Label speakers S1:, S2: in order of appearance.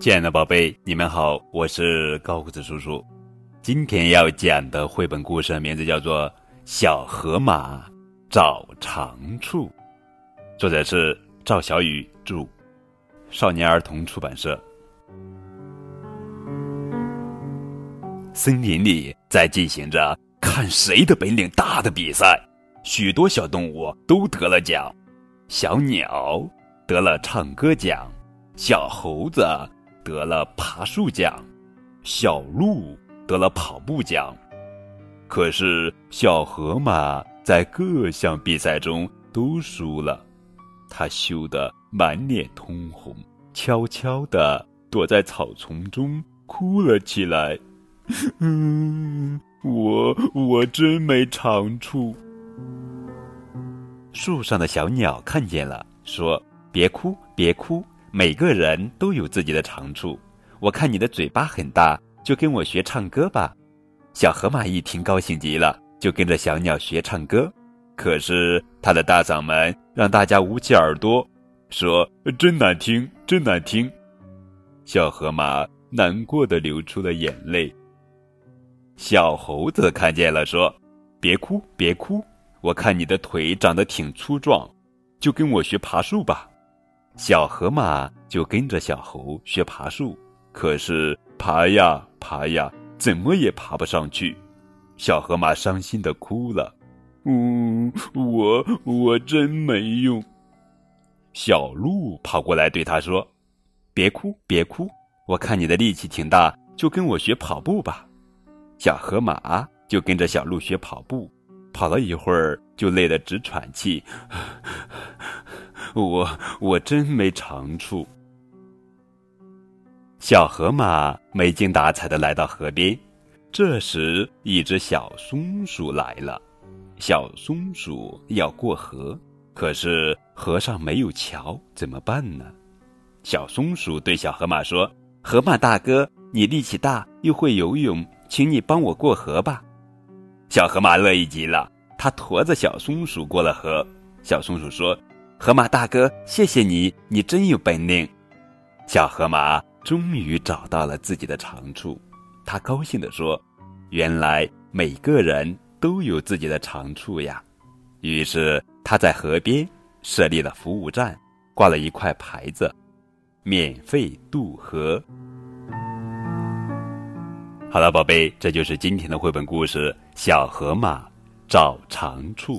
S1: 亲爱的宝贝，你们好，我是高个子叔叔。今天要讲的绘本故事名字叫做《小河马找长处》，作者是赵小雨著，少年儿童出版社。森林里在进行着看谁的本领大的比赛，许多小动物都得了奖。小鸟得了唱歌奖，小猴子。得了爬树奖，小鹿得了跑步奖，可是小河马在各项比赛中都输了，他羞得满脸通红，悄悄地躲在草丛中哭了起来。嗯，我我真没长处。树上的小鸟看见了，说：“别哭，别哭。”每个人都有自己的长处，我看你的嘴巴很大，就跟我学唱歌吧。小河马一听高兴极了，就跟着小鸟学唱歌。可是他的大嗓门让大家捂起耳朵，说：“真难听，真难听。”小河马难过的流出了眼泪。小猴子看见了，说：“别哭，别哭，我看你的腿长得挺粗壮，就跟我学爬树吧。”小河马就跟着小猴学爬树，可是爬呀爬呀，怎么也爬不上去。小河马伤心的哭了：“嗯，我我真没用。”小鹿跑过来对他说：“别哭别哭，我看你的力气挺大，就跟我学跑步吧。”小河马就跟着小鹿学跑步，跑了一会儿就累得直喘气。我我真没长处。小河马没精打采的来到河边，这时一只小松鼠来了。小松鼠要过河，可是河上没有桥，怎么办呢？小松鼠对小河马说：“河马大哥，你力气大又会游泳，请你帮我过河吧。”小河马乐意极了，他驮着小松鼠过了河。小松鼠说。河马大哥，谢谢你，你真有本领。小河马终于找到了自己的长处，他高兴地说：“原来每个人都有自己的长处呀！”于是他在河边设立了服务站，挂了一块牌子：“免费渡河。”好了，宝贝，这就是今天的绘本故事《小河马找长处》。